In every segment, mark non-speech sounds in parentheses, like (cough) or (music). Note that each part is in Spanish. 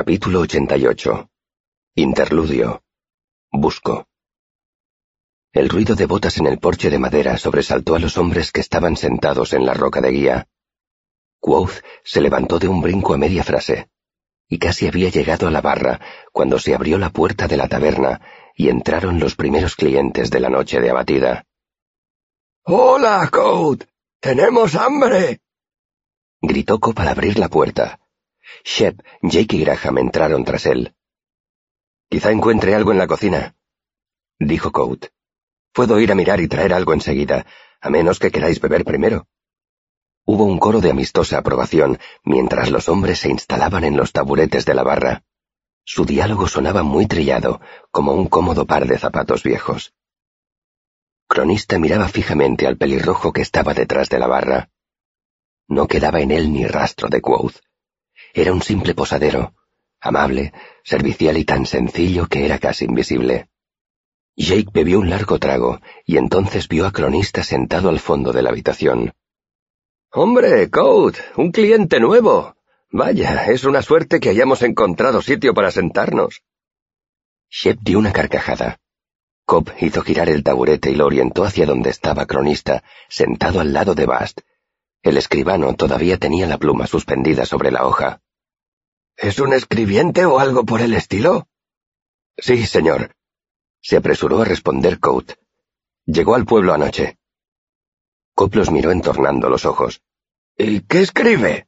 Capítulo 88. Interludio. Busco. El ruido de botas en el porche de madera sobresaltó a los hombres que estaban sentados en la roca de guía. Quoth se levantó de un brinco a media frase, y casi había llegado a la barra cuando se abrió la puerta de la taberna y entraron los primeros clientes de la noche de abatida. ¡Hola, Code! ¡Tenemos hambre! gritó Cope al abrir la puerta. Shep, Jake y Graham entraron tras él. Quizá encuentre algo en la cocina, dijo Coat. Puedo ir a mirar y traer algo enseguida, a menos que queráis beber primero. Hubo un coro de amistosa aprobación mientras los hombres se instalaban en los taburetes de la barra. Su diálogo sonaba muy trillado, como un cómodo par de zapatos viejos. Cronista miraba fijamente al pelirrojo que estaba detrás de la barra. No quedaba en él ni rastro de Quoth. Era un simple posadero, amable, servicial y tan sencillo que era casi invisible. Jake bebió un largo trago y entonces vio a Cronista sentado al fondo de la habitación. Hombre, Code, un cliente nuevo. Vaya, es una suerte que hayamos encontrado sitio para sentarnos. Shep dio una carcajada. Cobb hizo girar el taburete y lo orientó hacia donde estaba Cronista, sentado al lado de Bast. El escribano todavía tenía la pluma suspendida sobre la hoja. ¿Es un escribiente o algo por el estilo? Sí, señor. Se apresuró a responder Coat. Llegó al pueblo anoche. Cope los miró entornando los ojos. ¿Y qué escribe?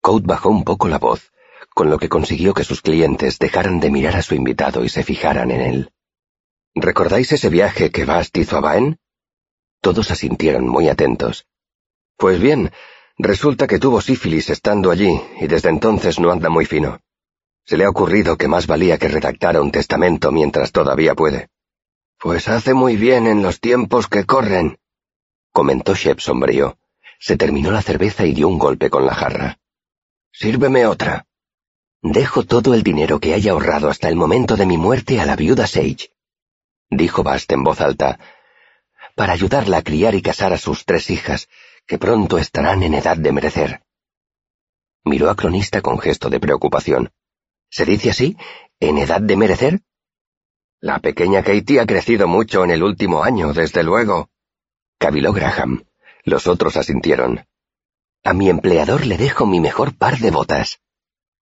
Coat bajó un poco la voz, con lo que consiguió que sus clientes dejaran de mirar a su invitado y se fijaran en él. ¿Recordáis ese viaje que Bast hizo a Baen? Todos asintieron muy atentos. Pues bien, Resulta que tuvo sífilis estando allí y desde entonces no anda muy fino. Se le ha ocurrido que más valía que redactara un testamento mientras todavía puede. Pues hace muy bien en los tiempos que corren, comentó Shep sombrío. Se terminó la cerveza y dio un golpe con la jarra. Sírveme otra. Dejo todo el dinero que haya ahorrado hasta el momento de mi muerte a la viuda Sage, dijo Bast en voz alta, para ayudarla a criar y casar a sus tres hijas, que pronto estarán en edad de merecer. Miró a Cronista con gesto de preocupación. ¿Se dice así? ¿En edad de merecer? La pequeña Katie ha crecido mucho en el último año, desde luego. Cabiló Graham. Los otros asintieron. A mi empleador le dejo mi mejor par de botas.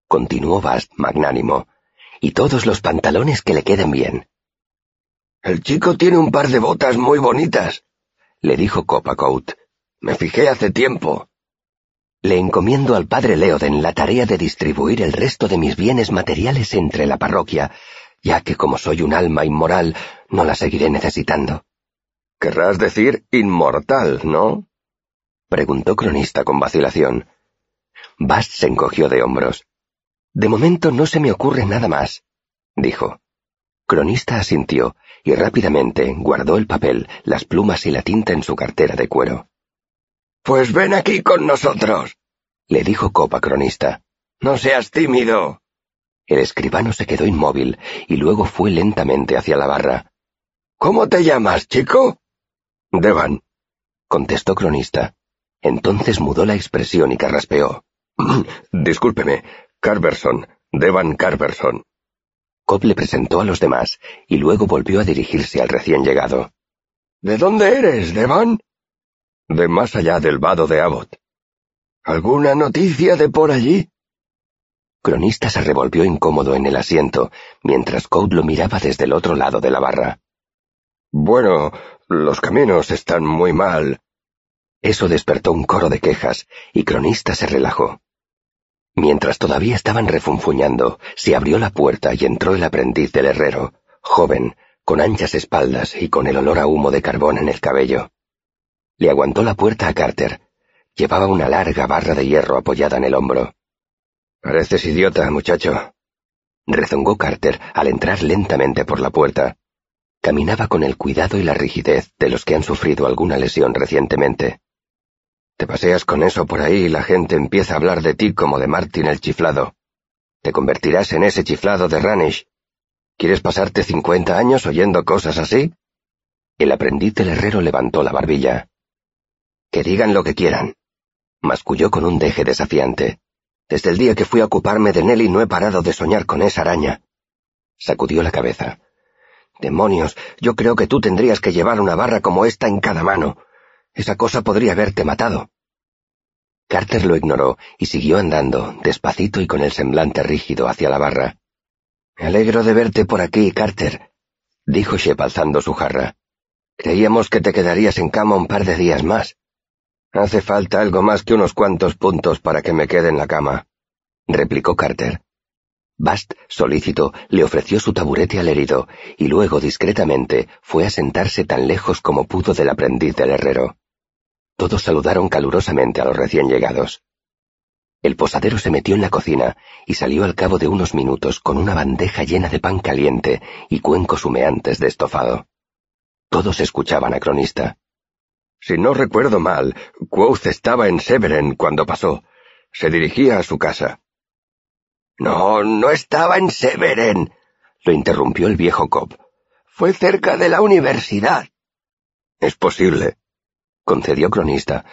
Continuó Bast magnánimo. Y todos los pantalones que le queden bien. El chico tiene un par de botas muy bonitas, le dijo Copacoat. Me fijé hace tiempo. Le encomiendo al padre Leoden la tarea de distribuir el resto de mis bienes materiales entre la parroquia, ya que como soy un alma inmoral, no la seguiré necesitando. Querrás decir inmortal, ¿no? preguntó Cronista con vacilación. Bast se encogió de hombros. De momento no se me ocurre nada más, dijo. Cronista asintió y rápidamente guardó el papel, las plumas y la tinta en su cartera de cuero. Pues ven aquí con nosotros, le dijo Copa Cronista. No seas tímido. El escribano se quedó inmóvil y luego fue lentamente hacia la barra. ¿Cómo te llamas, chico? Devan, contestó Cronista. Entonces mudó la expresión y carraspeó. (clears throat) Discúlpeme, Carverson, Devan Carverson. Cobb le presentó a los demás y luego volvió a dirigirse al recién llegado. ¿De dónde eres, Devan? De más allá del vado de Abbott. ¿Alguna noticia de por allí? Cronista se revolvió incómodo en el asiento, mientras Code lo miraba desde el otro lado de la barra. Bueno, los caminos están muy mal. Eso despertó un coro de quejas, y Cronista se relajó. Mientras todavía estaban refunfuñando, se abrió la puerta y entró el aprendiz del herrero, joven, con anchas espaldas y con el olor a humo de carbón en el cabello. Le aguantó la puerta a Carter. Llevaba una larga barra de hierro apoyada en el hombro. Pareces idiota, muchacho. Rezongó Carter al entrar lentamente por la puerta. Caminaba con el cuidado y la rigidez de los que han sufrido alguna lesión recientemente. Te paseas con eso por ahí y la gente empieza a hablar de ti como de Martin el chiflado. Te convertirás en ese chiflado de Ranish. ¿Quieres pasarte cincuenta años oyendo cosas así? El aprendiz del herrero levantó la barbilla. Que digan lo que quieran. Masculló con un deje desafiante. Desde el día que fui a ocuparme de Nelly no he parado de soñar con esa araña. Sacudió la cabeza. Demonios, yo creo que tú tendrías que llevar una barra como esta en cada mano. Esa cosa podría haberte matado. Carter lo ignoró y siguió andando, despacito y con el semblante rígido hacia la barra. Me alegro de verte por aquí, Carter, dijo Shep alzando su jarra. Creíamos que te quedarías en cama un par de días más. Hace falta algo más que unos cuantos puntos para que me quede en la cama, replicó Carter. Bast, solícito, le ofreció su taburete al herido y luego discretamente fue a sentarse tan lejos como pudo del aprendiz del herrero. Todos saludaron calurosamente a los recién llegados. El posadero se metió en la cocina y salió al cabo de unos minutos con una bandeja llena de pan caliente y cuencos humeantes de estofado. Todos escuchaban a Cronista. Si no recuerdo mal, Quoth estaba en Severen cuando pasó. Se dirigía a su casa. No, no estaba en Severen, lo interrumpió el viejo Cobb. Fue cerca de la universidad. Es posible, concedió Cronista.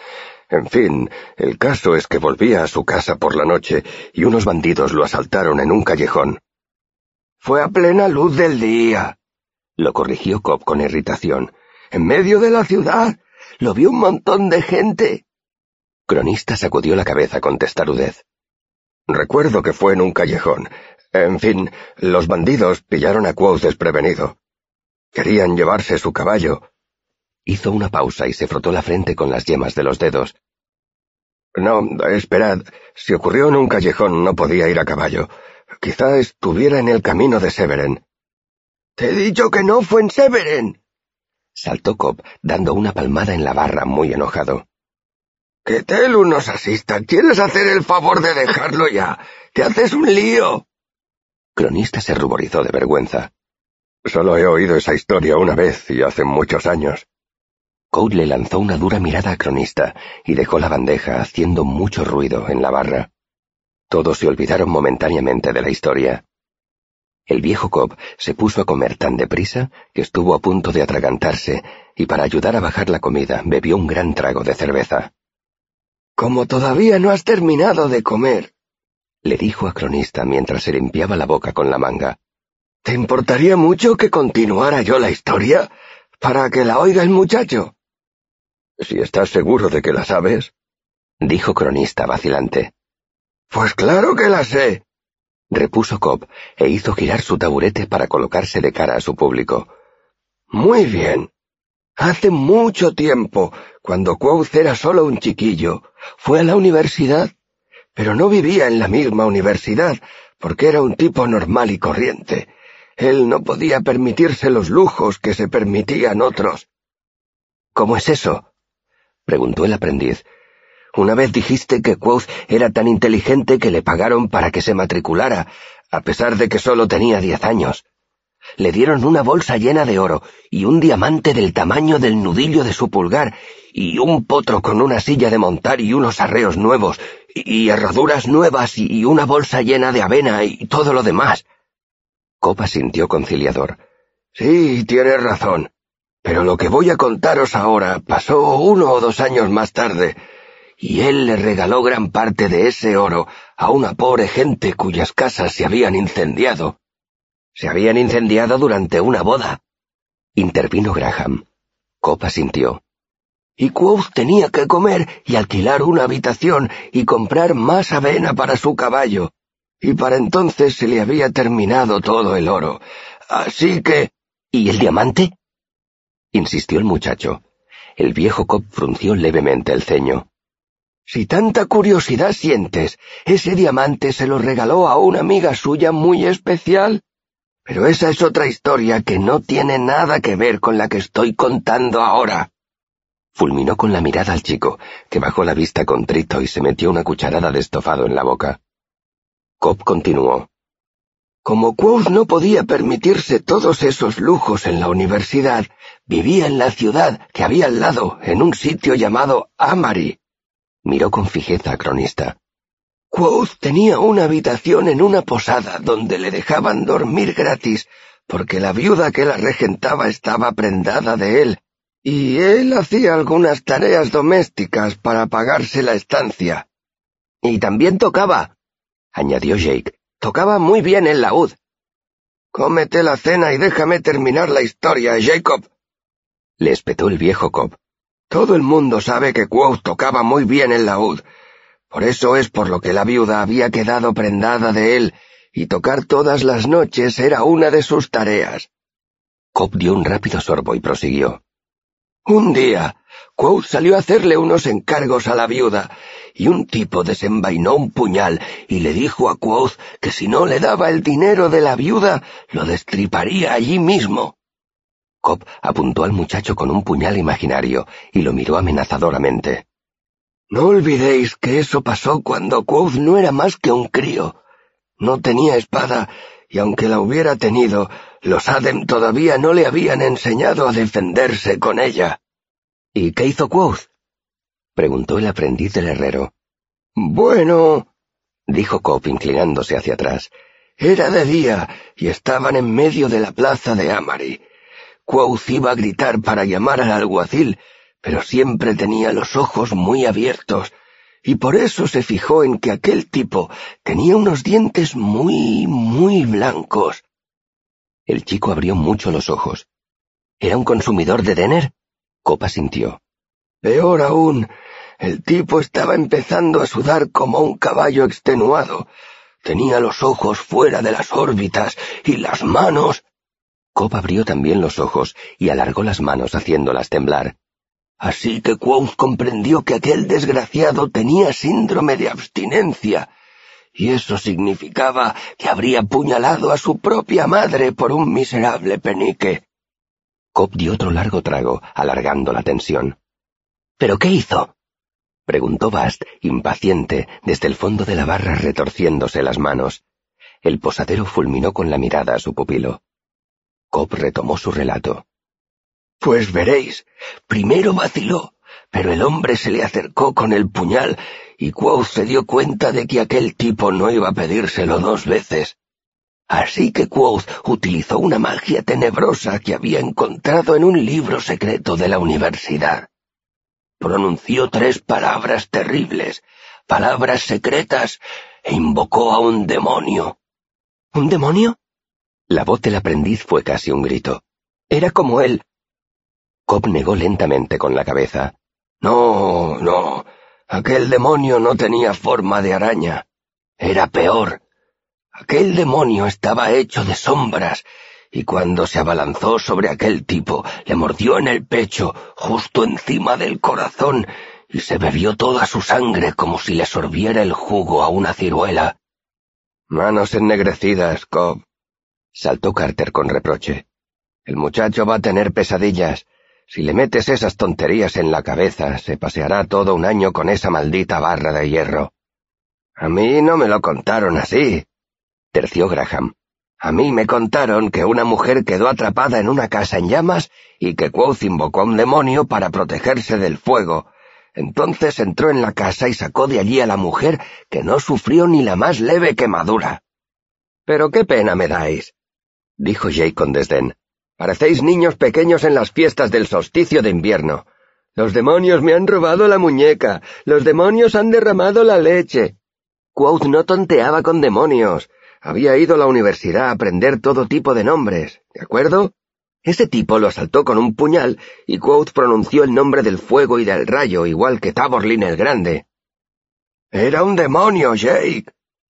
En fin, el caso es que volvía a su casa por la noche y unos bandidos lo asaltaron en un callejón. Fue a plena luz del día, lo corrigió Cobb con irritación. En medio de la ciudad. Lo vio un montón de gente. Cronista sacudió la cabeza con testarudez. Recuerdo que fue en un callejón. En fin, los bandidos pillaron a Quoth desprevenido. Querían llevarse su caballo. Hizo una pausa y se frotó la frente con las yemas de los dedos. No, esperad. Si ocurrió en un callejón no podía ir a caballo. Quizá estuviera en el camino de Severen. Te he dicho que no fue en Severen. Saltó Cobb, dando una palmada en la barra, muy enojado. Que Telu nos asista. ¿Quieres hacer el favor de dejarlo ya? Te haces un lío. Cronista se ruborizó de vergüenza. Solo he oído esa historia una vez y hace muchos años. Code le lanzó una dura mirada a Cronista y dejó la bandeja haciendo mucho ruido en la barra. Todos se olvidaron momentáneamente de la historia. El viejo Cobb se puso a comer tan deprisa que estuvo a punto de atragantarse y para ayudar a bajar la comida bebió un gran trago de cerveza. Como todavía no has terminado de comer, le dijo a Cronista mientras se limpiaba la boca con la manga. ¿Te importaría mucho que continuara yo la historia para que la oiga el muchacho? Si estás seguro de que la sabes, dijo Cronista vacilante. Pues claro que la sé, repuso Cobb e hizo girar su taburete para colocarse de cara a su público. Muy bien. Hace mucho tiempo, cuando Quoth era solo un chiquillo, fue a la universidad, pero no vivía en la misma universidad, porque era un tipo normal y corriente. Él no podía permitirse los lujos que se permitían otros. ¿Cómo es eso? preguntó el aprendiz. Una vez dijiste que Quoth era tan inteligente que le pagaron para que se matriculara, a pesar de que solo tenía diez años. Le dieron una bolsa llena de oro y un diamante del tamaño del nudillo de su pulgar y un potro con una silla de montar y unos arreos nuevos y, herraduras nuevas y una bolsa llena de avena y todo lo demás. Copa sintió conciliador. Sí, tienes razón. Pero lo que voy a contaros ahora pasó uno o dos años más tarde, y él le regaló gran parte de ese oro a una pobre gente cuyas casas se habían incendiado. Se habían incendiado durante una boda. Intervino Graham. Copa sintió. Y Quoth tenía que comer y alquilar una habitación y comprar más avena para su caballo. Y para entonces se le había terminado todo el oro. Así que... ¿Y el diamante? insistió el muchacho. El viejo Cobb frunció levemente el ceño. Si tanta curiosidad sientes, ese diamante se lo regaló a una amiga suya muy especial. Pero esa es otra historia que no tiene nada que ver con la que estoy contando ahora. Fulminó con la mirada al chico, que bajó la vista contrito y se metió una cucharada de estofado en la boca. Cobb continuó. Como Quoth no podía permitirse todos esos lujos en la universidad, vivía en la ciudad que había al lado, en un sitio llamado Amari. Miró con fijeza a Cronista. Quoth tenía una habitación en una posada donde le dejaban dormir gratis, porque la viuda que la regentaba estaba prendada de él, y él hacía algunas tareas domésticas para pagarse la estancia. Y también tocaba, añadió Jake. Tocaba muy bien el laúd. Cómete la cena y déjame terminar la historia, Jacob. Le espetó el viejo Cobb. Todo el mundo sabe que Quoth tocaba muy bien el laúd. Por eso es por lo que la viuda había quedado prendada de él, y tocar todas las noches era una de sus tareas. Cobb dio un rápido sorbo y prosiguió. Un día, Quoth salió a hacerle unos encargos a la viuda, y un tipo desenvainó un puñal y le dijo a Quoth que si no le daba el dinero de la viuda, lo destriparía allí mismo. Cobb apuntó al muchacho con un puñal imaginario y lo miró amenazadoramente. No olvidéis que eso pasó cuando Quoth no era más que un crío. No tenía espada, y aunque la hubiera tenido, los Adem todavía no le habían enseñado a defenderse con ella. ¿Y qué hizo Quoth? preguntó el aprendiz del herrero. Bueno, dijo Cobb inclinándose hacia atrás. Era de día y estaban en medio de la plaza de Amari. Quoth iba a gritar para llamar al alguacil, pero siempre tenía los ojos muy abiertos, y por eso se fijó en que aquel tipo tenía unos dientes muy, muy blancos. El chico abrió mucho los ojos. ¿Era un consumidor de Denner? Copa sintió. Peor aún, el tipo estaba empezando a sudar como un caballo extenuado. Tenía los ojos fuera de las órbitas y las manos. Cobb abrió también los ojos y alargó las manos haciéndolas temblar. Así que Quoth comprendió que aquel desgraciado tenía síndrome de abstinencia, y eso significaba que habría apuñalado a su propia madre por un miserable penique. Cobb dio otro largo trago, alargando la tensión. ¿Pero qué hizo? preguntó Bast, impaciente, desde el fondo de la barra retorciéndose las manos. El posadero fulminó con la mirada a su pupilo. Cobb retomó su relato. Pues veréis, primero vaciló, pero el hombre se le acercó con el puñal y Quoth se dio cuenta de que aquel tipo no iba a pedírselo dos veces. Así que Quoth utilizó una magia tenebrosa que había encontrado en un libro secreto de la universidad. Pronunció tres palabras terribles, palabras secretas, e invocó a un demonio. ¿Un demonio? La voz del aprendiz fue casi un grito. Era como él, Cobb negó lentamente con la cabeza. No, no. Aquel demonio no tenía forma de araña. Era peor. Aquel demonio estaba hecho de sombras, y cuando se abalanzó sobre aquel tipo, le mordió en el pecho, justo encima del corazón, y se bebió toda su sangre como si le sorbiera el jugo a una ciruela. Manos ennegrecidas, Cobb. Saltó Carter con reproche. El muchacho va a tener pesadillas. Si le metes esas tonterías en la cabeza, se paseará todo un año con esa maldita barra de hierro. A mí no me lo contaron así, terció Graham. A mí me contaron que una mujer quedó atrapada en una casa en llamas y que Quoth invocó a un demonio para protegerse del fuego. Entonces entró en la casa y sacó de allí a la mujer que no sufrió ni la más leve quemadura. Pero qué pena me dais, dijo Jay con desdén. Parecéis niños pequeños en las fiestas del solsticio de invierno. Los demonios me han robado la muñeca. Los demonios han derramado la leche. Quoth no tonteaba con demonios. Había ido a la universidad a aprender todo tipo de nombres, ¿de acuerdo? Ese tipo lo asaltó con un puñal y Quoth pronunció el nombre del fuego y del rayo, igual que Taborlin el Grande. Era un demonio, Jake,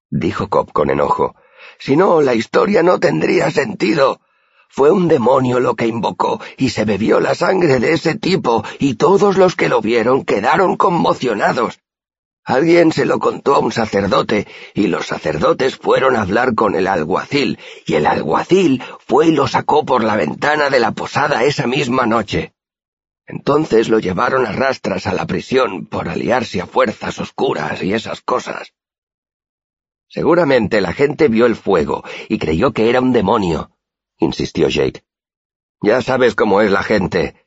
dijo Cobb con enojo. Si no, la historia no tendría sentido. Fue un demonio lo que invocó y se bebió la sangre de ese tipo y todos los que lo vieron quedaron conmocionados. Alguien se lo contó a un sacerdote y los sacerdotes fueron a hablar con el alguacil y el alguacil fue y lo sacó por la ventana de la posada esa misma noche. Entonces lo llevaron a rastras a la prisión por aliarse a fuerzas oscuras y esas cosas. Seguramente la gente vio el fuego y creyó que era un demonio, insistió Jake. Ya sabes cómo es la gente.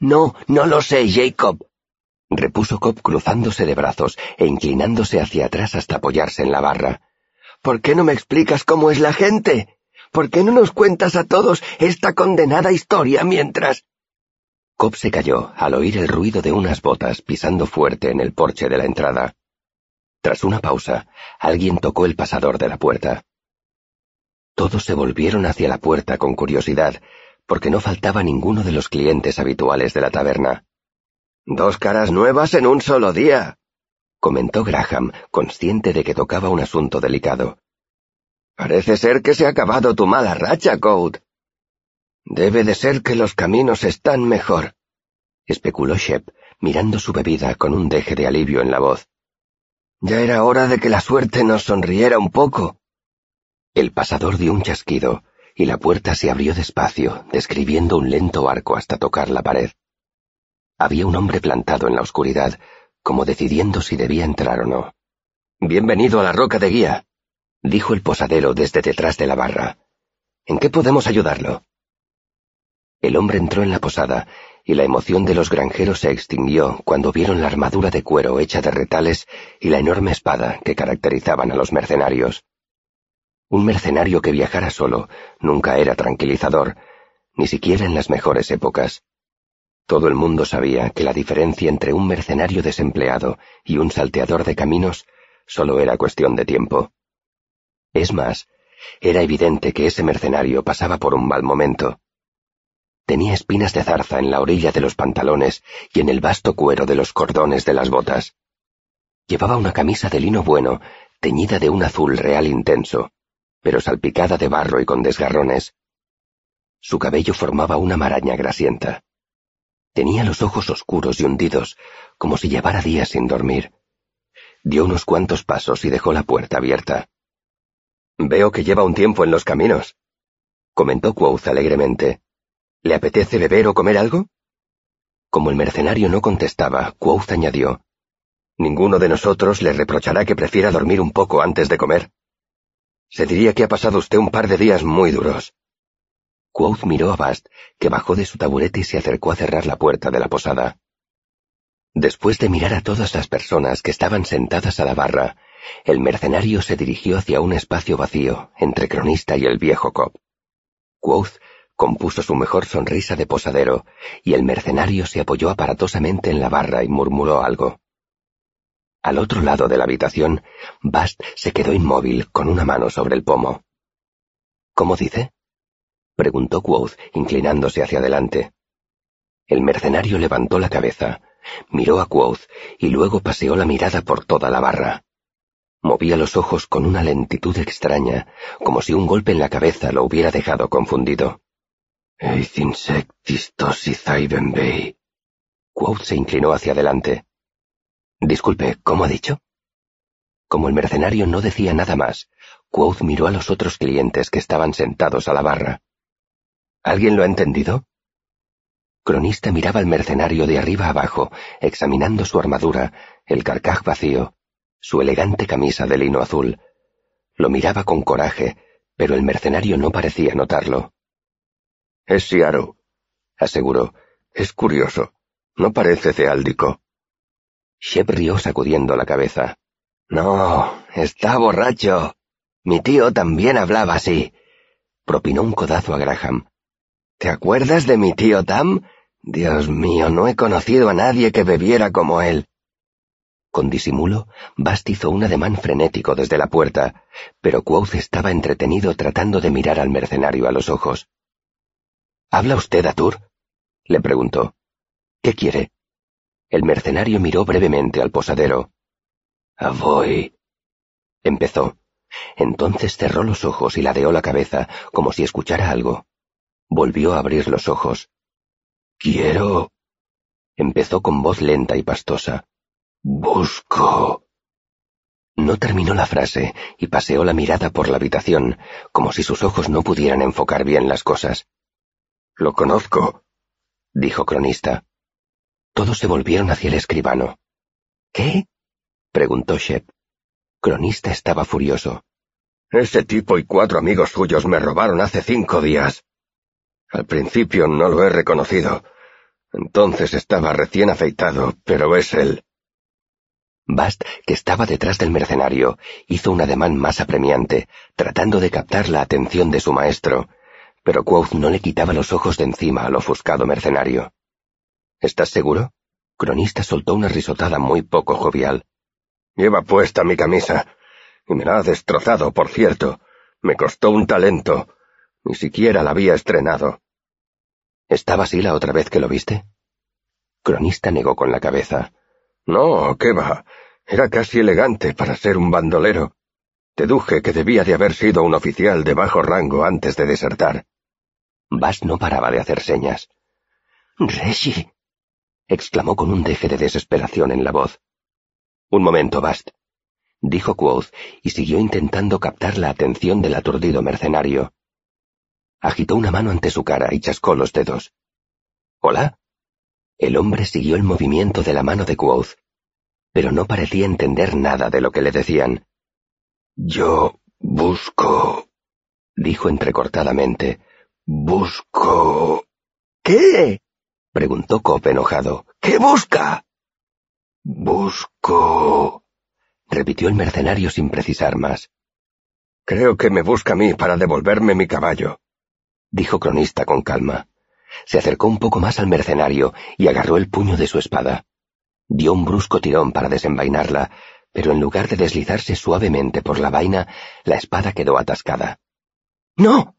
No, no lo sé, Jacob, repuso Cobb cruzándose de brazos e inclinándose hacia atrás hasta apoyarse en la barra. ¿Por qué no me explicas cómo es la gente? ¿Por qué no nos cuentas a todos esta condenada historia mientras... Cobb se calló al oír el ruido de unas botas pisando fuerte en el porche de la entrada. Tras una pausa, alguien tocó el pasador de la puerta. Todos se volvieron hacia la puerta con curiosidad, porque no faltaba ninguno de los clientes habituales de la taberna. Dos caras nuevas en un solo día, comentó Graham, consciente de que tocaba un asunto delicado. Parece ser que se ha acabado tu mala racha, Code. Debe de ser que los caminos están mejor, especuló Shep, mirando su bebida con un deje de alivio en la voz. Ya era hora de que la suerte nos sonriera un poco. El pasador dio un chasquido, y la puerta se abrió despacio, describiendo un lento arco hasta tocar la pared. Había un hombre plantado en la oscuridad, como decidiendo si debía entrar o no. Bienvenido a la roca de guía, dijo el posadero desde detrás de la barra. ¿En qué podemos ayudarlo? El hombre entró en la posada, y la emoción de los granjeros se extinguió cuando vieron la armadura de cuero hecha de retales y la enorme espada que caracterizaban a los mercenarios. Un mercenario que viajara solo nunca era tranquilizador, ni siquiera en las mejores épocas. Todo el mundo sabía que la diferencia entre un mercenario desempleado y un salteador de caminos solo era cuestión de tiempo. Es más, era evidente que ese mercenario pasaba por un mal momento. Tenía espinas de zarza en la orilla de los pantalones y en el vasto cuero de los cordones de las botas. Llevaba una camisa de lino bueno, teñida de un azul real intenso pero salpicada de barro y con desgarrones. Su cabello formaba una maraña grasienta. Tenía los ojos oscuros y hundidos, como si llevara días sin dormir. Dio unos cuantos pasos y dejó la puerta abierta. Veo que lleva un tiempo en los caminos, comentó Quoth alegremente. ¿Le apetece beber o comer algo? Como el mercenario no contestaba, Quoth añadió. Ninguno de nosotros le reprochará que prefiera dormir un poco antes de comer. Se diría que ha pasado usted un par de días muy duros. Quoth miró a Bast, que bajó de su taburete y se acercó a cerrar la puerta de la posada. Después de mirar a todas las personas que estaban sentadas a la barra, el mercenario se dirigió hacia un espacio vacío entre Cronista y el viejo Cobb. Quoth compuso su mejor sonrisa de posadero, y el mercenario se apoyó aparatosamente en la barra y murmuró algo. Al otro lado de la habitación, Bast se quedó inmóvil con una mano sobre el pomo. ¿Cómo dice? preguntó Quoth, inclinándose hacia adelante. El mercenario levantó la cabeza, miró a Quoth y luego paseó la mirada por toda la barra. Movía los ojos con una lentitud extraña, como si un golpe en la cabeza lo hubiera dejado confundido. Quoth se inclinó hacia adelante. Disculpe, ¿cómo ha dicho? Como el mercenario no decía nada más, Quoth miró a los otros clientes que estaban sentados a la barra. ¿Alguien lo ha entendido? Cronista miraba al mercenario de arriba abajo, examinando su armadura, el carcaj vacío, su elegante camisa de lino azul. Lo miraba con coraje, pero el mercenario no parecía notarlo. Es Siaro, aseguró. Es curioso. No parece ceáldico. Shep rió sacudiendo la cabeza. No, está borracho. Mi tío también hablaba así. Propinó un codazo a Graham. ¿Te acuerdas de mi tío Tam? Dios mío, no he conocido a nadie que bebiera como él. Con disimulo, Bast hizo un ademán frenético desde la puerta, pero Quoth estaba entretenido tratando de mirar al mercenario a los ojos. ¿Habla usted, Atur? le preguntó. ¿Qué quiere? El mercenario miró brevemente al posadero. Avoy. Empezó. Entonces cerró los ojos y ladeó la cabeza, como si escuchara algo. Volvió a abrir los ojos. Quiero. Empezó con voz lenta y pastosa. Busco. No terminó la frase y paseó la mirada por la habitación, como si sus ojos no pudieran enfocar bien las cosas. Lo conozco, dijo Cronista. Todos se volvieron hacia el escribano. ¿Qué? preguntó Shep. Cronista estaba furioso. Ese tipo y cuatro amigos suyos me robaron hace cinco días. Al principio no lo he reconocido. Entonces estaba recién afeitado, pero es él. Bast, que estaba detrás del mercenario, hizo un ademán más apremiante, tratando de captar la atención de su maestro, pero Quoth no le quitaba los ojos de encima al ofuscado mercenario. ¿Estás seguro? Cronista soltó una risotada muy poco jovial. Lleva puesta mi camisa. Y me la ha destrozado, por cierto. Me costó un talento. Ni siquiera la había estrenado. ¿Estaba así la otra vez que lo viste? Cronista negó con la cabeza. No, qué va. Era casi elegante para ser un bandolero. Deduje que debía de haber sido un oficial de bajo rango antes de desertar. Bast no paraba de hacer señas. Reggie. exclamó con un deje de desesperación en la voz. Un momento, Bast, dijo Quoth, y siguió intentando captar la atención del aturdido mercenario. Agitó una mano ante su cara y chascó los dedos. ¿Hola? El hombre siguió el movimiento de la mano de Quoth, pero no parecía entender nada de lo que le decían. Yo busco, dijo entrecortadamente. Busco. ¿Qué? preguntó Cop enojado. ¿Qué busca? Busco. repitió el mercenario sin precisar más. Creo que me busca a mí para devolverme mi caballo, dijo Cronista con calma. Se acercó un poco más al mercenario y agarró el puño de su espada. Dio un brusco tirón para desenvainarla, pero en lugar de deslizarse suavemente por la vaina, la espada quedó atascada. ¡No!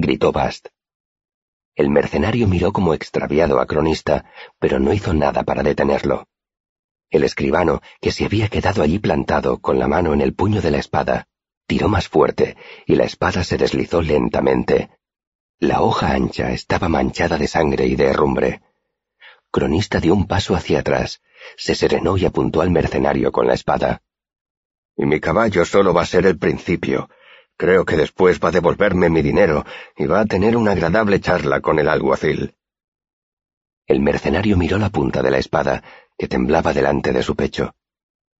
Gritó Bast. El mercenario miró como extraviado a Cronista, pero no hizo nada para detenerlo. El escribano, que se había quedado allí plantado con la mano en el puño de la espada, tiró más fuerte y la espada se deslizó lentamente. La hoja ancha estaba manchada de sangre y de herrumbre. Cronista dio un paso hacia atrás, se serenó y apuntó al mercenario con la espada. Y mi caballo solo va a ser el principio. Creo que después va a devolverme mi dinero y va a tener una agradable charla con el alguacil. El mercenario miró la punta de la espada, que temblaba delante de su pecho.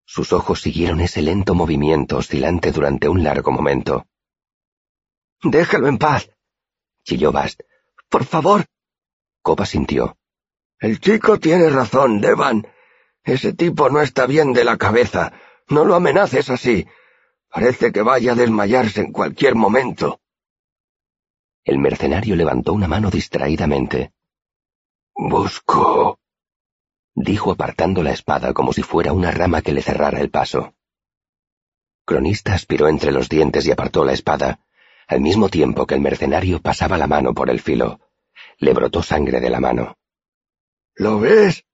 Sus ojos siguieron ese lento movimiento oscilante durante un largo momento. Déjalo en paz, chilló Bast. Por favor. Copa sintió. El chico tiene razón, Devan. Ese tipo no está bien de la cabeza. No lo amenaces así. Parece que vaya a desmayarse en cualquier momento. El mercenario levantó una mano distraídamente. Busco. dijo apartando la espada como si fuera una rama que le cerrara el paso. Cronista aspiró entre los dientes y apartó la espada, al mismo tiempo que el mercenario pasaba la mano por el filo. Le brotó sangre de la mano. ¿Lo ves?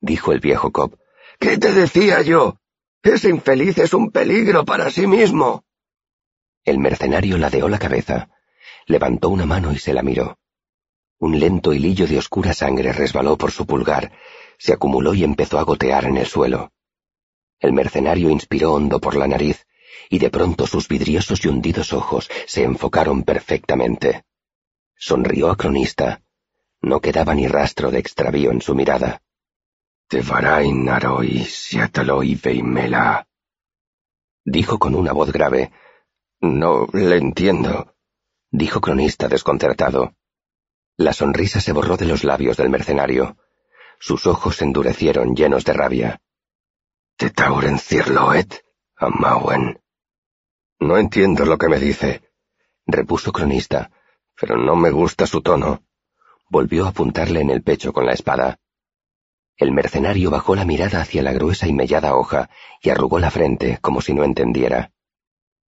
dijo el viejo Cobb. ¿Qué te decía yo? Ese infeliz es un peligro para sí mismo. El mercenario ladeó la cabeza, levantó una mano y se la miró. Un lento hilillo de oscura sangre resbaló por su pulgar, se acumuló y empezó a gotear en el suelo. El mercenario inspiró hondo por la nariz, y de pronto sus vidriosos y hundidos ojos se enfocaron perfectamente. Sonrió a Cronista, no quedaba ni rastro de extravío en su mirada. Tevarain naroi siataloi veimela. Dijo con una voz grave. No le entiendo. Dijo cronista desconcertado. La sonrisa se borró de los labios del mercenario. Sus ojos se endurecieron llenos de rabia. Tetauren cirloet, amauen. No entiendo lo que me dice, repuso cronista, pero no me gusta su tono volvió a apuntarle en el pecho con la espada. El mercenario bajó la mirada hacia la gruesa y mellada hoja y arrugó la frente como si no entendiera.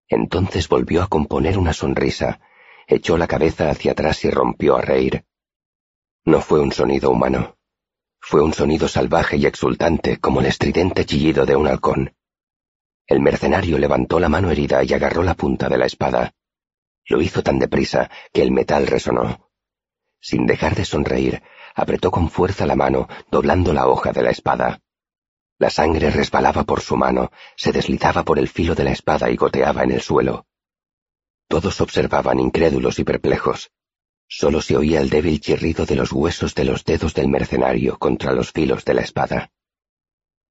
Entonces volvió a componer una sonrisa, echó la cabeza hacia atrás y rompió a reír. No fue un sonido humano. Fue un sonido salvaje y exultante como el estridente chillido de un halcón. El mercenario levantó la mano herida y agarró la punta de la espada. Lo hizo tan deprisa que el metal resonó. Sin dejar de sonreír, apretó con fuerza la mano, doblando la hoja de la espada. La sangre resbalaba por su mano, se deslizaba por el filo de la espada y goteaba en el suelo. Todos observaban incrédulos y perplejos. Solo se oía el débil chirrido de los huesos de los dedos del mercenario contra los filos de la espada.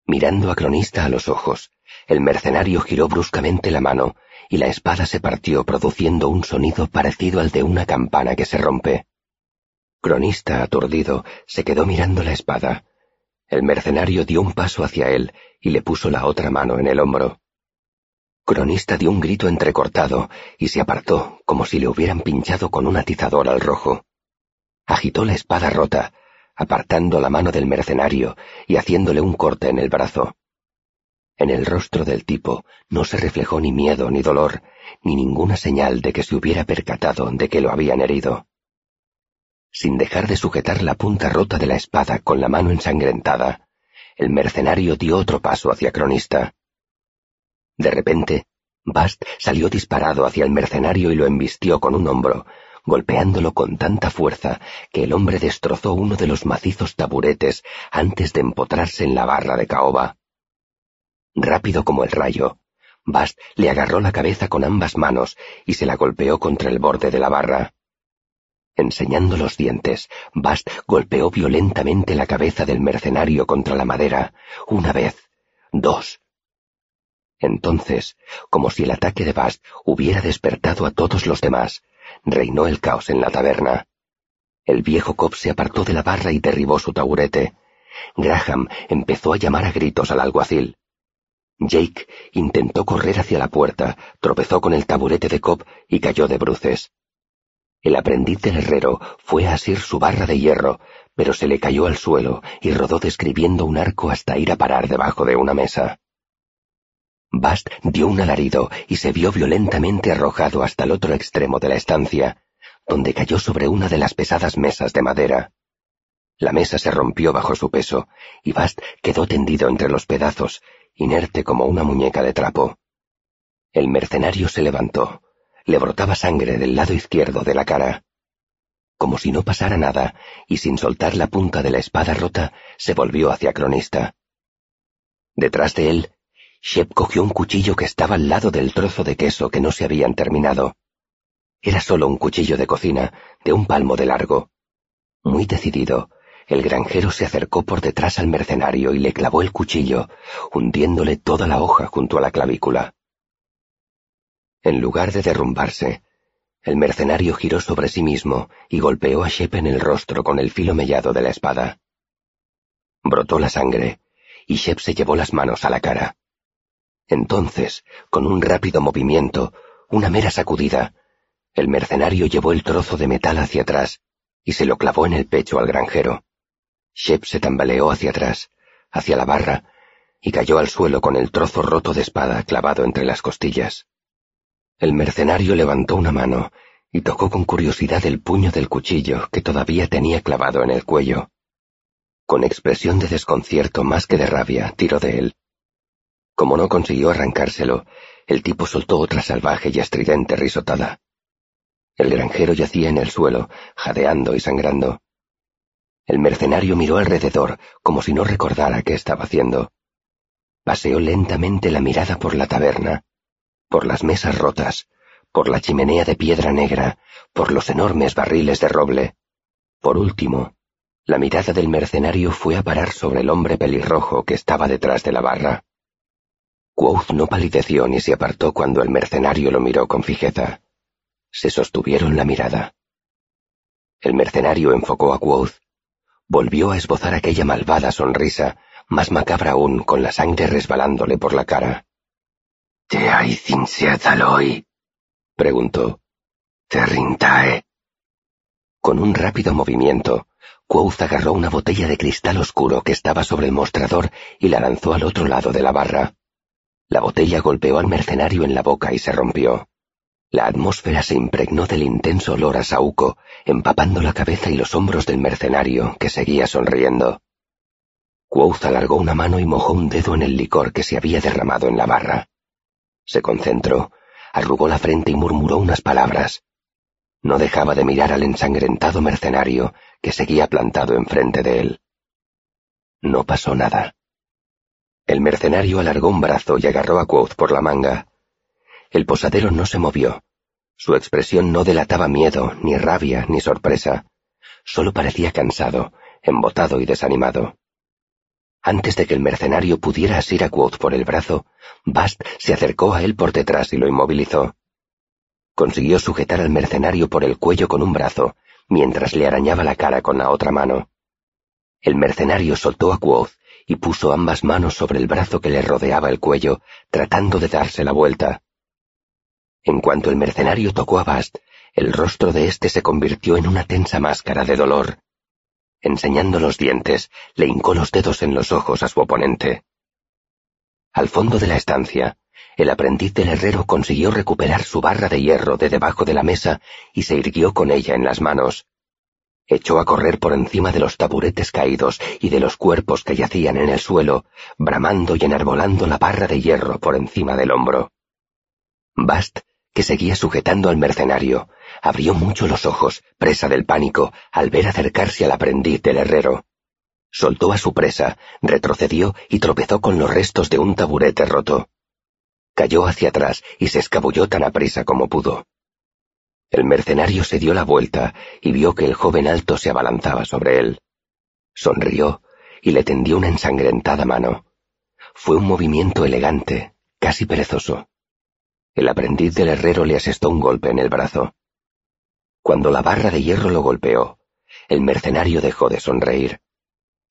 Mirando a Cronista a los ojos, el mercenario giró bruscamente la mano y la espada se partió produciendo un sonido parecido al de una campana que se rompe. Cronista, aturdido, se quedó mirando la espada. El mercenario dio un paso hacia él y le puso la otra mano en el hombro. Cronista dio un grito entrecortado y se apartó como si le hubieran pinchado con un atizador al rojo. Agitó la espada rota, apartando la mano del mercenario y haciéndole un corte en el brazo. En el rostro del tipo no se reflejó ni miedo ni dolor, ni ninguna señal de que se hubiera percatado de que lo habían herido. Sin dejar de sujetar la punta rota de la espada con la mano ensangrentada, el mercenario dio otro paso hacia Cronista. De repente, Bast salió disparado hacia el mercenario y lo embistió con un hombro, golpeándolo con tanta fuerza que el hombre destrozó uno de los macizos taburetes antes de empotrarse en la barra de caoba. Rápido como el rayo, Bast le agarró la cabeza con ambas manos y se la golpeó contra el borde de la barra. Enseñando los dientes, Bast golpeó violentamente la cabeza del mercenario contra la madera, una vez, dos. Entonces, como si el ataque de Bast hubiera despertado a todos los demás, reinó el caos en la taberna. El viejo Cobb se apartó de la barra y derribó su taburete. Graham empezó a llamar a gritos al alguacil. Jake intentó correr hacia la puerta, tropezó con el taburete de Cobb y cayó de bruces. El aprendiz del herrero fue a asir su barra de hierro, pero se le cayó al suelo y rodó describiendo un arco hasta ir a parar debajo de una mesa. Bast dio un alarido y se vio violentamente arrojado hasta el otro extremo de la estancia, donde cayó sobre una de las pesadas mesas de madera. La mesa se rompió bajo su peso, y Bast quedó tendido entre los pedazos, inerte como una muñeca de trapo. El mercenario se levantó. Le brotaba sangre del lado izquierdo de la cara. Como si no pasara nada, y sin soltar la punta de la espada rota, se volvió hacia Cronista. Detrás de él, Shep cogió un cuchillo que estaba al lado del trozo de queso que no se habían terminado. Era solo un cuchillo de cocina, de un palmo de largo. Muy decidido, el granjero se acercó por detrás al mercenario y le clavó el cuchillo, hundiéndole toda la hoja junto a la clavícula. En lugar de derrumbarse, el mercenario giró sobre sí mismo y golpeó a Shep en el rostro con el filo mellado de la espada. Brotó la sangre, y Shep se llevó las manos a la cara. Entonces, con un rápido movimiento, una mera sacudida, el mercenario llevó el trozo de metal hacia atrás y se lo clavó en el pecho al granjero. Shep se tambaleó hacia atrás, hacia la barra, y cayó al suelo con el trozo roto de espada clavado entre las costillas. El mercenario levantó una mano y tocó con curiosidad el puño del cuchillo que todavía tenía clavado en el cuello. Con expresión de desconcierto más que de rabia, tiró de él. Como no consiguió arrancárselo, el tipo soltó otra salvaje y estridente risotada. El granjero yacía en el suelo, jadeando y sangrando. El mercenario miró alrededor como si no recordara qué estaba haciendo. Paseó lentamente la mirada por la taberna, por las mesas rotas, por la chimenea de piedra negra, por los enormes barriles de roble. Por último, la mirada del mercenario fue a parar sobre el hombre pelirrojo que estaba detrás de la barra. Quoth no palideció ni se apartó cuando el mercenario lo miró con fijeza. Se sostuvieron la mirada. El mercenario enfocó a Quoth volvió a esbozar aquella malvada sonrisa, más macabra aún con la sangre resbalándole por la cara. ¿Te hay hoy? preguntó. ¿Te rintae? Con un rápido movimiento, Quoth agarró una botella de cristal oscuro que estaba sobre el mostrador y la lanzó al otro lado de la barra. La botella golpeó al mercenario en la boca y se rompió. La atmósfera se impregnó del intenso olor a saúco, empapando la cabeza y los hombros del mercenario, que seguía sonriendo. Quoth alargó una mano y mojó un dedo en el licor que se había derramado en la barra. Se concentró, arrugó la frente y murmuró unas palabras. No dejaba de mirar al ensangrentado mercenario que seguía plantado enfrente de él. No pasó nada. El mercenario alargó un brazo y agarró a Quoth por la manga. El posadero no se movió. Su expresión no delataba miedo, ni rabia, ni sorpresa. Solo parecía cansado, embotado y desanimado. Antes de que el mercenario pudiera asir a Quoth por el brazo, Bast se acercó a él por detrás y lo inmovilizó. Consiguió sujetar al mercenario por el cuello con un brazo, mientras le arañaba la cara con la otra mano. El mercenario soltó a Quoth y puso ambas manos sobre el brazo que le rodeaba el cuello, tratando de darse la vuelta. En cuanto el mercenario tocó a Bast, el rostro de éste se convirtió en una tensa máscara de dolor. Enseñando los dientes, le hincó los dedos en los ojos a su oponente. Al fondo de la estancia, el aprendiz del herrero consiguió recuperar su barra de hierro de debajo de la mesa y se irguió con ella en las manos. Echó a correr por encima de los taburetes caídos y de los cuerpos que yacían en el suelo, bramando y enarbolando la barra de hierro por encima del hombro. Bast, que seguía sujetando al mercenario, abrió mucho los ojos, presa del pánico, al ver acercarse al aprendiz del herrero. Soltó a su presa, retrocedió y tropezó con los restos de un taburete roto. Cayó hacia atrás y se escabulló tan aprisa como pudo. El mercenario se dio la vuelta y vio que el joven alto se abalanzaba sobre él. Sonrió y le tendió una ensangrentada mano. Fue un movimiento elegante, casi perezoso. El aprendiz del herrero le asestó un golpe en el brazo. Cuando la barra de hierro lo golpeó, el mercenario dejó de sonreír.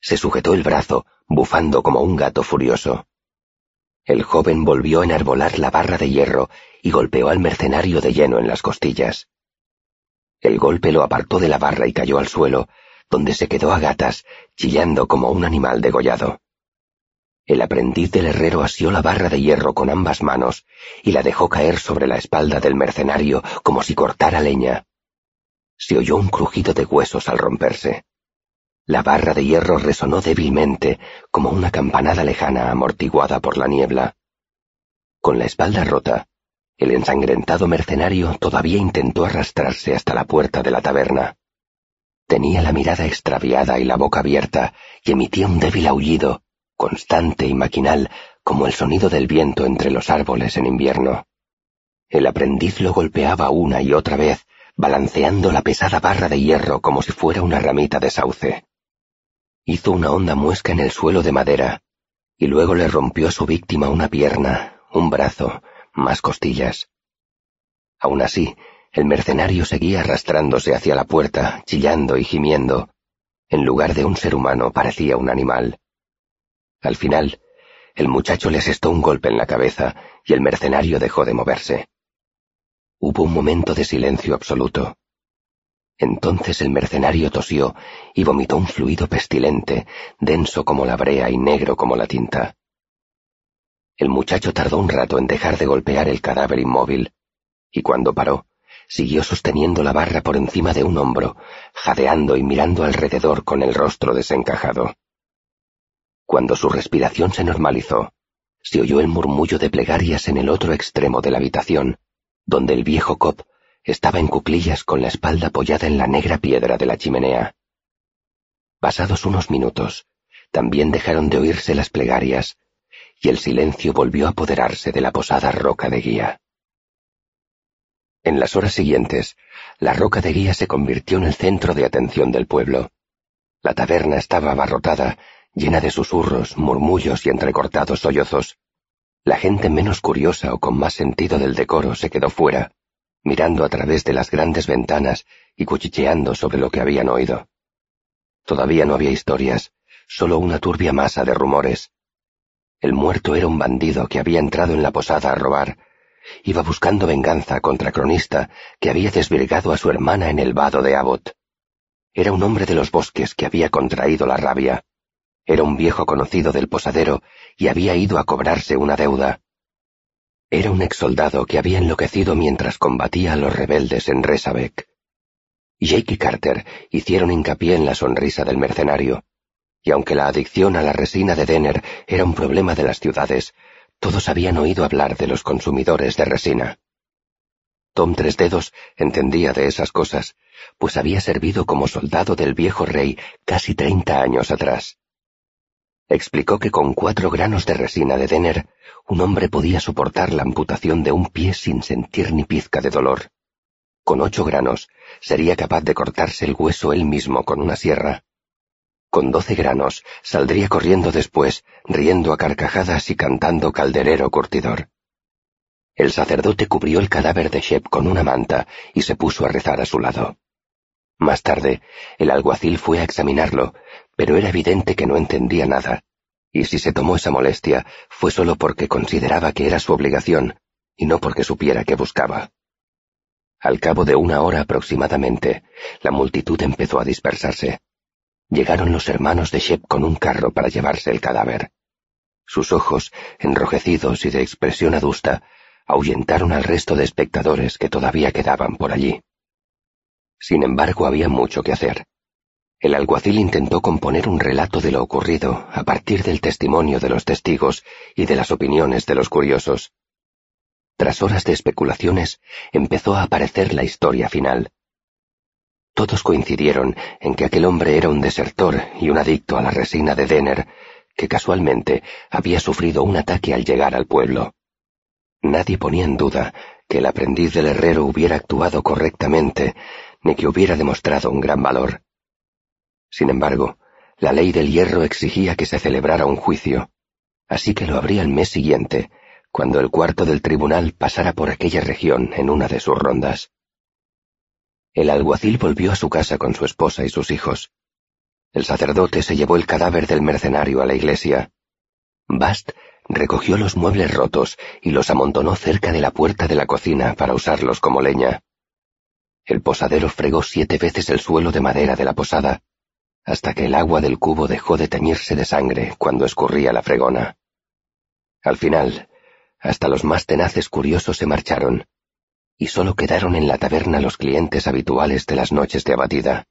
Se sujetó el brazo, bufando como un gato furioso. El joven volvió a enarbolar la barra de hierro y golpeó al mercenario de lleno en las costillas. El golpe lo apartó de la barra y cayó al suelo, donde se quedó a gatas, chillando como un animal degollado. El aprendiz del herrero asió la barra de hierro con ambas manos y la dejó caer sobre la espalda del mercenario como si cortara leña. Se oyó un crujido de huesos al romperse. La barra de hierro resonó débilmente como una campanada lejana amortiguada por la niebla. Con la espalda rota, el ensangrentado mercenario todavía intentó arrastrarse hasta la puerta de la taberna. Tenía la mirada extraviada y la boca abierta y emitía un débil aullido constante y maquinal como el sonido del viento entre los árboles en invierno. El aprendiz lo golpeaba una y otra vez, balanceando la pesada barra de hierro como si fuera una ramita de sauce. Hizo una honda muesca en el suelo de madera, y luego le rompió a su víctima una pierna, un brazo, más costillas. Aún así, el mercenario seguía arrastrándose hacia la puerta, chillando y gimiendo. En lugar de un ser humano parecía un animal. Al final, el muchacho le asestó un golpe en la cabeza y el mercenario dejó de moverse. Hubo un momento de silencio absoluto. Entonces el mercenario tosió y vomitó un fluido pestilente, denso como la brea y negro como la tinta. El muchacho tardó un rato en dejar de golpear el cadáver inmóvil, y cuando paró, siguió sosteniendo la barra por encima de un hombro, jadeando y mirando alrededor con el rostro desencajado. Cuando su respiración se normalizó, se oyó el murmullo de plegarias en el otro extremo de la habitación, donde el viejo Cop estaba en cuclillas con la espalda apoyada en la negra piedra de la chimenea. Pasados unos minutos, también dejaron de oírse las plegarias, y el silencio volvió a apoderarse de la posada roca de guía. En las horas siguientes, la roca de guía se convirtió en el centro de atención del pueblo. La taberna estaba abarrotada llena de susurros, murmullos y entrecortados sollozos. La gente menos curiosa o con más sentido del decoro se quedó fuera, mirando a través de las grandes ventanas y cuchicheando sobre lo que habían oído. Todavía no había historias, solo una turbia masa de rumores. El muerto era un bandido que había entrado en la posada a robar. Iba buscando venganza contra Cronista, que había desvirgado a su hermana en el vado de Abbott. Era un hombre de los bosques que había contraído la rabia. Era un viejo conocido del posadero y había ido a cobrarse una deuda. Era un exsoldado que había enloquecido mientras combatía a los rebeldes en Resabec. Jake y Carter hicieron hincapié en la sonrisa del mercenario, y aunque la adicción a la resina de Denner era un problema de las ciudades, todos habían oído hablar de los consumidores de resina. Tom Tres Dedos entendía de esas cosas, pues había servido como soldado del viejo rey casi treinta años atrás. Explicó que con cuatro granos de resina de Denner, un hombre podía soportar la amputación de un pie sin sentir ni pizca de dolor. Con ocho granos, sería capaz de cortarse el hueso él mismo con una sierra. Con doce granos, saldría corriendo después, riendo a carcajadas y cantando calderero curtidor. El sacerdote cubrió el cadáver de Shep con una manta y se puso a rezar a su lado. Más tarde, el alguacil fue a examinarlo, pero era evidente que no entendía nada, y si se tomó esa molestia fue solo porque consideraba que era su obligación, y no porque supiera que buscaba. Al cabo de una hora aproximadamente, la multitud empezó a dispersarse. Llegaron los hermanos de Shep con un carro para llevarse el cadáver. Sus ojos, enrojecidos y de expresión adusta, ahuyentaron al resto de espectadores que todavía quedaban por allí. Sin embargo, había mucho que hacer. El alguacil intentó componer un relato de lo ocurrido a partir del testimonio de los testigos y de las opiniones de los curiosos. Tras horas de especulaciones, empezó a aparecer la historia final. Todos coincidieron en que aquel hombre era un desertor y un adicto a la resina de Denner, que casualmente había sufrido un ataque al llegar al pueblo. Nadie ponía en duda que el aprendiz del herrero hubiera actuado correctamente, ni que hubiera demostrado un gran valor. Sin embargo, la ley del hierro exigía que se celebrara un juicio, así que lo habría el mes siguiente, cuando el cuarto del tribunal pasara por aquella región en una de sus rondas. El alguacil volvió a su casa con su esposa y sus hijos. El sacerdote se llevó el cadáver del mercenario a la iglesia. Bast recogió los muebles rotos y los amontonó cerca de la puerta de la cocina para usarlos como leña. El posadero fregó siete veces el suelo de madera de la posada, hasta que el agua del cubo dejó de teñirse de sangre cuando escurría la fregona. Al final, hasta los más tenaces curiosos se marcharon, y solo quedaron en la taberna los clientes habituales de las noches de abatida,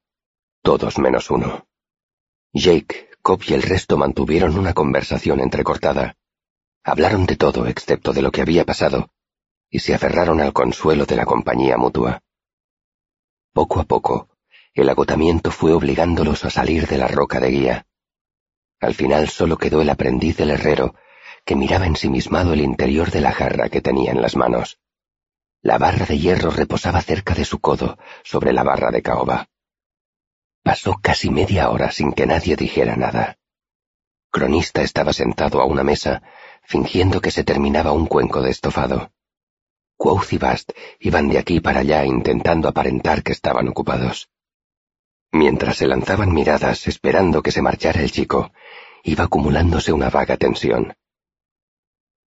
todos menos uno. Jake, Cobb y el resto mantuvieron una conversación entrecortada. Hablaron de todo excepto de lo que había pasado, y se aferraron al consuelo de la compañía mutua. Poco a poco, el agotamiento fue obligándolos a salir de la roca de guía. Al final solo quedó el aprendiz del herrero, que miraba ensimismado el interior de la jarra que tenía en las manos. La barra de hierro reposaba cerca de su codo, sobre la barra de caoba. Pasó casi media hora sin que nadie dijera nada. Cronista estaba sentado a una mesa, fingiendo que se terminaba un cuenco de estofado. Quoth y Bast iban de aquí para allá intentando aparentar que estaban ocupados. Mientras se lanzaban miradas esperando que se marchara el chico, iba acumulándose una vaga tensión.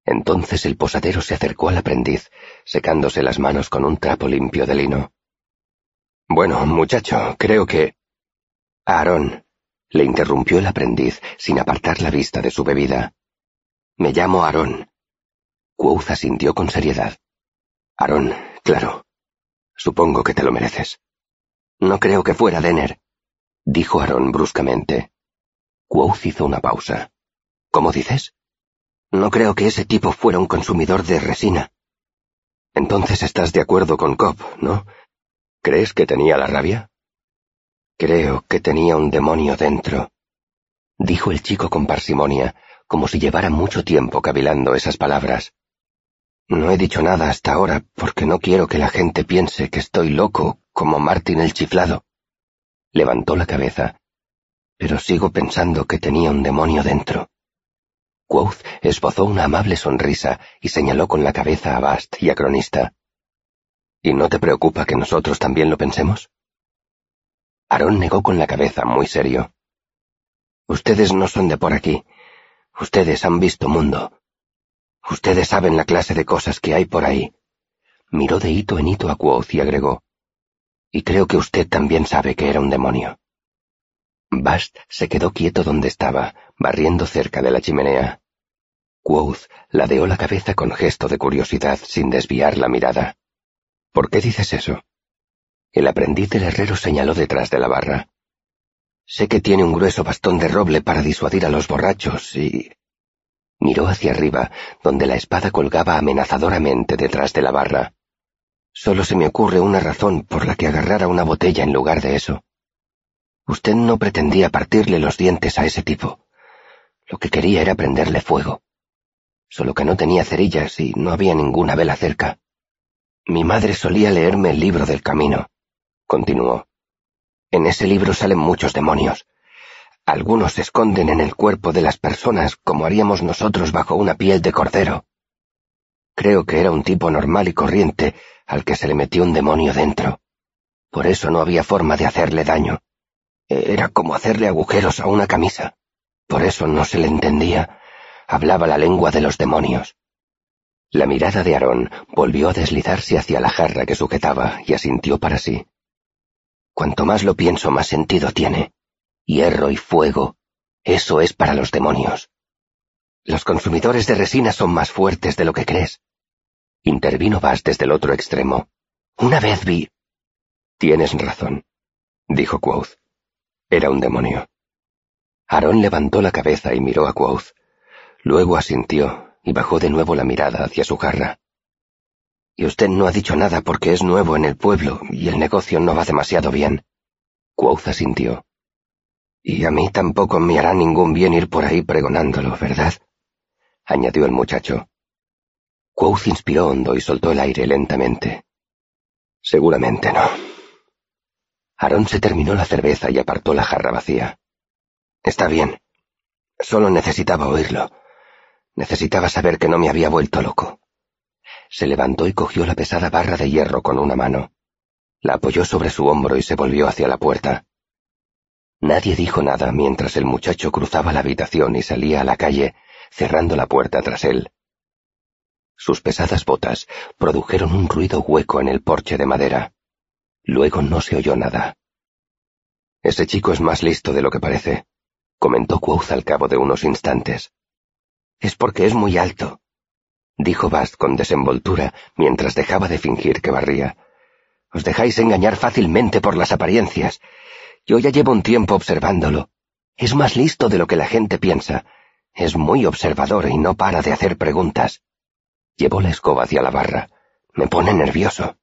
Entonces el posadero se acercó al aprendiz, secándose las manos con un trapo limpio de lino. Bueno, muchacho, creo que... Aarón, le interrumpió el aprendiz sin apartar la vista de su bebida. Me llamo Aarón. Quoth asintió con seriedad. Aarón, claro. Supongo que te lo mereces. No creo que fuera Denner, dijo Aarón bruscamente. Quoth hizo una pausa. ¿Cómo dices? No creo que ese tipo fuera un consumidor de resina. Entonces estás de acuerdo con Cobb, ¿no? ¿Crees que tenía la rabia? Creo que tenía un demonio dentro, dijo el chico con parsimonia, como si llevara mucho tiempo cavilando esas palabras. No he dicho nada hasta ahora porque no quiero que la gente piense que estoy loco como Martin el chiflado. Levantó la cabeza. Pero sigo pensando que tenía un demonio dentro. Quoth esbozó una amable sonrisa y señaló con la cabeza a Bast y a Cronista. ¿Y no te preocupa que nosotros también lo pensemos? Aarón negó con la cabeza, muy serio. Ustedes no son de por aquí. Ustedes han visto mundo. Ustedes saben la clase de cosas que hay por ahí. Miró de hito en hito a Quoth y agregó. Y creo que usted también sabe que era un demonio. Bast se quedó quieto donde estaba, barriendo cerca de la chimenea. Quoth ladeó la cabeza con gesto de curiosidad sin desviar la mirada. ¿Por qué dices eso? El aprendiz del herrero señaló detrás de la barra. Sé que tiene un grueso bastón de roble para disuadir a los borrachos y... Miró hacia arriba, donde la espada colgaba amenazadoramente detrás de la barra. Solo se me ocurre una razón por la que agarrara una botella en lugar de eso. Usted no pretendía partirle los dientes a ese tipo. Lo que quería era prenderle fuego. Solo que no tenía cerillas y no había ninguna vela cerca. Mi madre solía leerme el libro del camino continuó. En ese libro salen muchos demonios. Algunos se esconden en el cuerpo de las personas como haríamos nosotros bajo una piel de cordero. Creo que era un tipo normal y corriente al que se le metió un demonio dentro. Por eso no había forma de hacerle daño. Era como hacerle agujeros a una camisa. Por eso no se le entendía. Hablaba la lengua de los demonios. La mirada de Aarón volvió a deslizarse hacia la jarra que sujetaba y asintió para sí. Cuanto más lo pienso, más sentido tiene. Hierro y fuego, eso es para los demonios. Los consumidores de resina son más fuertes de lo que crees. Intervino Bass desde el otro extremo. Una vez vi. Tienes razón, dijo Quoth. Era un demonio. Aaron levantó la cabeza y miró a Quoth. Luego asintió y bajó de nuevo la mirada hacia su jarra. Y usted no ha dicho nada porque es nuevo en el pueblo y el negocio no va demasiado bien. Quoth asintió. Y a mí tampoco me hará ningún bien ir por ahí pregonándolo, ¿verdad? añadió el muchacho. Quoth inspiró hondo y soltó el aire lentamente. Seguramente no. Aarón se terminó la cerveza y apartó la jarra vacía. Está bien. Solo necesitaba oírlo. Necesitaba saber que no me había vuelto loco. Se levantó y cogió la pesada barra de hierro con una mano. La apoyó sobre su hombro y se volvió hacia la puerta. Nadie dijo nada mientras el muchacho cruzaba la habitación y salía a la calle, cerrando la puerta tras él. Sus pesadas botas produjeron un ruido hueco en el porche de madera. Luego no se oyó nada. Ese chico es más listo de lo que parece, comentó Quoth al cabo de unos instantes. Es porque es muy alto, dijo Bast con desenvoltura mientras dejaba de fingir que barría. Os dejáis engañar fácilmente por las apariencias. Yo ya llevo un tiempo observándolo. Es más listo de lo que la gente piensa. Es muy observador y no para de hacer preguntas. Llevó la escoba hacia la barra. Me pone nervioso.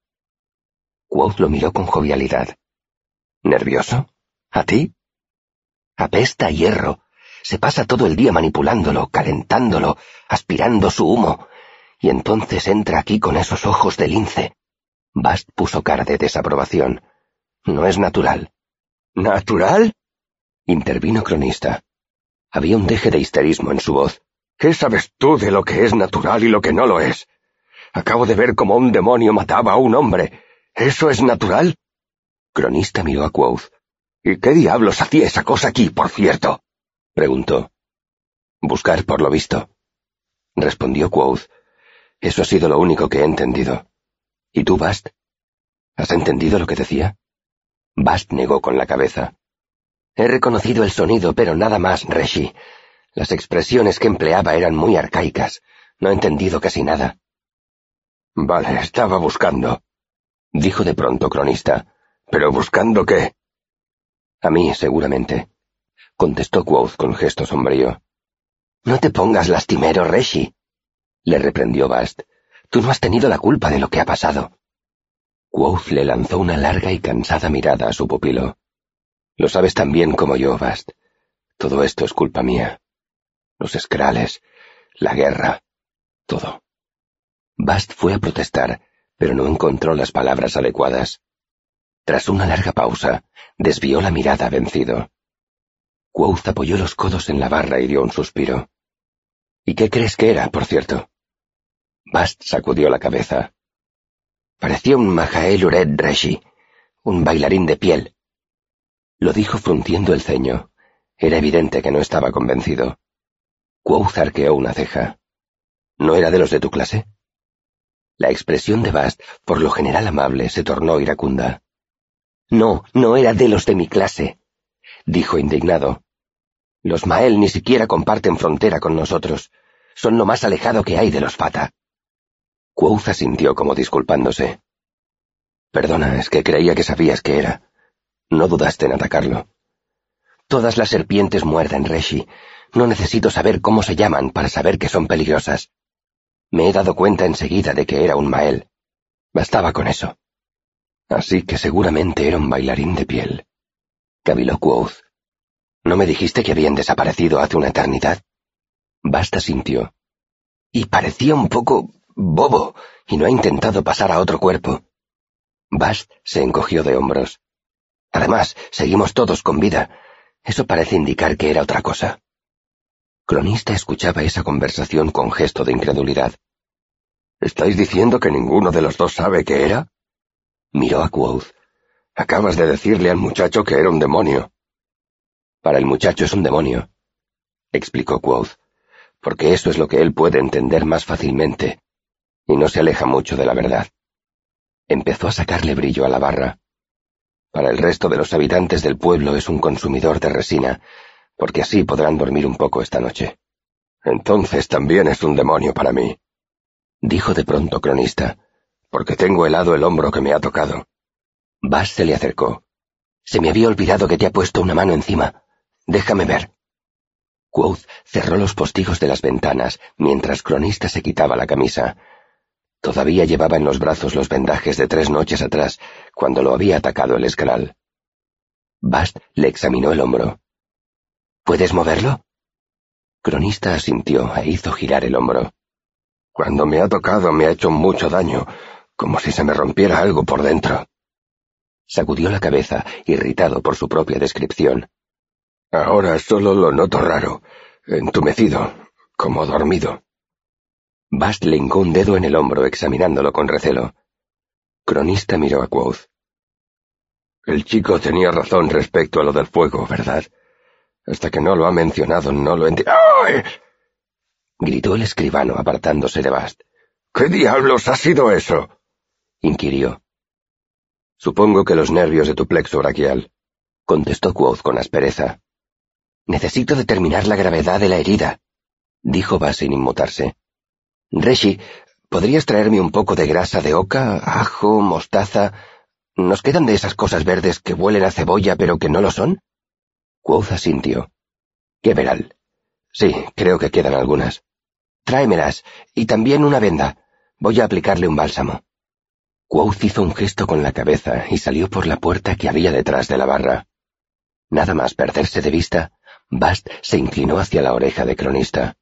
Quoth lo miró con jovialidad. ¿Nervioso? ¿A ti? Apesta a hierro. Se pasa todo el día manipulándolo, calentándolo, aspirando su humo. Y entonces entra aquí con esos ojos de lince. Bast puso cara de desaprobación. No es natural. ¿Natural? intervino cronista. Había un deje de histerismo en su voz. ¿Qué sabes tú de lo que es natural y lo que no lo es? Acabo de ver cómo un demonio mataba a un hombre. ¿Eso es natural? Cronista miró a Quoth. ¿Y qué diablos hacía esa cosa aquí, por cierto? preguntó. Buscar por lo visto. Respondió Quoth. Eso ha sido lo único que he entendido. ¿Y tú, Bast? ¿Has entendido lo que decía? Bast negó con la cabeza. He reconocido el sonido, pero nada más, Reshi. Las expresiones que empleaba eran muy arcaicas. No he entendido casi nada. Vale, estaba buscando, dijo de pronto cronista. ¿Pero buscando qué? A mí, seguramente, contestó Quoth con gesto sombrío. No te pongas lastimero, Reshi, le reprendió Bast. Tú no has tenido la culpa de lo que ha pasado. Quoth le lanzó una larga y cansada mirada a su pupilo. Lo sabes tan bien como yo, Bast. Todo esto es culpa mía. Los escrales, la guerra, todo. Bast fue a protestar, pero no encontró las palabras adecuadas. Tras una larga pausa, desvió la mirada vencido. Quoth apoyó los codos en la barra y dio un suspiro. ¿Y qué crees que era, por cierto? Bast sacudió la cabeza. Parecía un Majael Ured Reshi, un bailarín de piel. Lo dijo frunciendo el ceño. Era evidente que no estaba convencido. Quoth arqueó una ceja. ¿No era de los de tu clase? La expresión de Bast, por lo general amable, se tornó iracunda. No, no era de los de mi clase, dijo indignado. Los Mael ni siquiera comparten frontera con nosotros. Son lo más alejado que hay de los Fata. Quoth sintió como disculpándose. Perdona, es que creía que sabías que era. No dudaste en atacarlo. Todas las serpientes muerden, Reshi. No necesito saber cómo se llaman para saber que son peligrosas. Me he dado cuenta enseguida de que era un Mael. Bastaba con eso. Así que seguramente era un bailarín de piel. Cabiló Quoth. ¿No me dijiste que habían desaparecido hace una eternidad? Basta sintió. Y parecía un poco bobo, y no ha intentado pasar a otro cuerpo. Bast se encogió de hombros. Además, seguimos todos con vida. Eso parece indicar que era otra cosa. Cronista escuchaba esa conversación con gesto de incredulidad. ¿Estáis diciendo que ninguno de los dos sabe qué era? Miró a Quoth. Acabas de decirle al muchacho que era un demonio. Para el muchacho es un demonio, explicó Quoth, porque eso es lo que él puede entender más fácilmente, y no se aleja mucho de la verdad. Empezó a sacarle brillo a la barra. Para el resto de los habitantes del pueblo es un consumidor de resina, porque así podrán dormir un poco esta noche. Entonces también es un demonio para mí, dijo de pronto cronista, porque tengo helado el hombro que me ha tocado. Bass se le acercó. Se me había olvidado que te ha puesto una mano encima. Déjame ver. Quoth cerró los postigos de las ventanas mientras Cronista se quitaba la camisa. Todavía llevaba en los brazos los vendajes de tres noches atrás, cuando lo había atacado el escanal. Bast le examinó el hombro. ¿Puedes moverlo? Cronista asintió e hizo girar el hombro. Cuando me ha tocado me ha hecho mucho daño, como si se me rompiera algo por dentro. Sacudió la cabeza, irritado por su propia descripción. Ahora solo lo noto raro, entumecido, como dormido. Bast le hincó un dedo en el hombro examinándolo con recelo. Cronista miró a Quoth. El chico tenía razón respecto a lo del fuego, ¿verdad? Hasta que no lo ha mencionado no lo entiendo. ¡Ay! gritó el escribano apartándose de Bast. ¿Qué diablos ha sido eso? inquirió. Supongo que los nervios de tu plexo braquial, contestó Quoth con aspereza. Necesito determinar la gravedad de la herida, dijo Bass sin inmutarse. Reshi, ¿podrías traerme un poco de grasa de oca, ajo, mostaza? ¿Nos quedan de esas cosas verdes que huelen a cebolla pero que no lo son? Quoth asintió. Queveral. Sí, creo que quedan algunas. Tráemelas, y también una venda. Voy a aplicarle un bálsamo. Quoth hizo un gesto con la cabeza y salió por la puerta que había detrás de la barra. Nada más perderse de vista, Bast se inclinó hacia la oreja de cronista.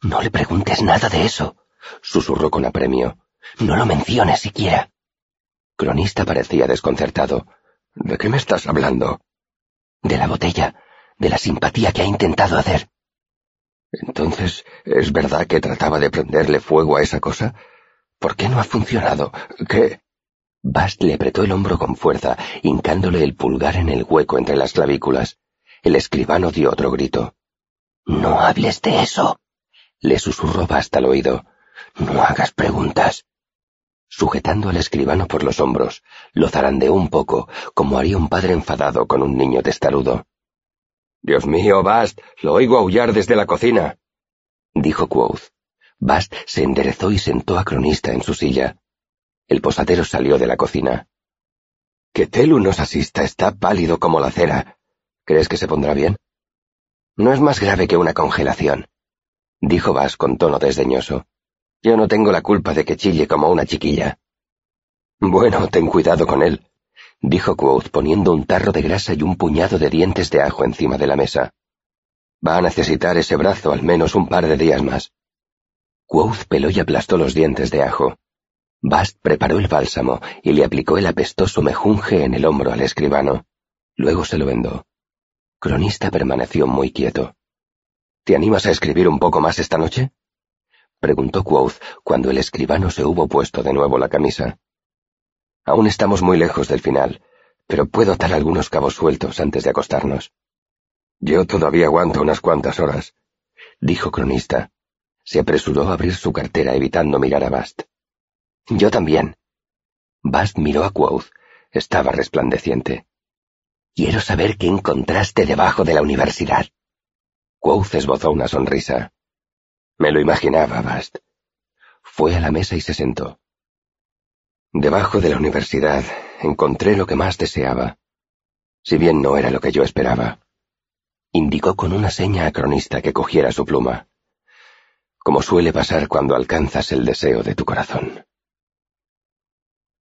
No le preguntes nada de eso, susurró con apremio. No lo menciones siquiera. Cronista parecía desconcertado. ¿De qué me estás hablando? De la botella, de la simpatía que ha intentado hacer. Entonces, ¿es verdad que trataba de prenderle fuego a esa cosa? ¿Por qué no ha funcionado? ¿Qué? Bast le apretó el hombro con fuerza, hincándole el pulgar en el hueco entre las clavículas. El escribano dio otro grito. No hables de eso. Le susurró Bast al oído. No hagas preguntas. Sujetando al escribano por los hombros, lo zarandeó un poco, como haría un padre enfadado con un niño testarudo. Dios mío, Bast, lo oigo aullar desde la cocina. Dijo Quoth. Bast se enderezó y sentó a Cronista en su silla. El posadero salió de la cocina. Que Telu nos asista está pálido como la cera. ¿Crees que se pondrá bien? No es más grave que una congelación, dijo Bast con tono desdeñoso. Yo no tengo la culpa de que chille como una chiquilla. Bueno, ten cuidado con él, dijo Quoth poniendo un tarro de grasa y un puñado de dientes de ajo encima de la mesa. Va a necesitar ese brazo al menos un par de días más. Quoth peló y aplastó los dientes de ajo. Bast preparó el bálsamo y le aplicó el apestoso mejunje en el hombro al escribano. Luego se lo vendó. Cronista permaneció muy quieto. ¿Te animas a escribir un poco más esta noche? Preguntó Quoth cuando el escribano se hubo puesto de nuevo la camisa. Aún estamos muy lejos del final, pero puedo atar algunos cabos sueltos antes de acostarnos. Yo todavía aguanto unas cuantas horas, dijo Cronista. Se apresuró a abrir su cartera evitando mirar a Bast. Yo también. Bast miró a Quoth. Estaba resplandeciente. Quiero saber qué encontraste debajo de la universidad. Quoth esbozó una sonrisa. Me lo imaginaba, Bast. Fue a la mesa y se sentó. Debajo de la universidad encontré lo que más deseaba, si bien no era lo que yo esperaba. Indicó con una seña a cronista que cogiera su pluma como suele pasar cuando alcanzas el deseo de tu corazón.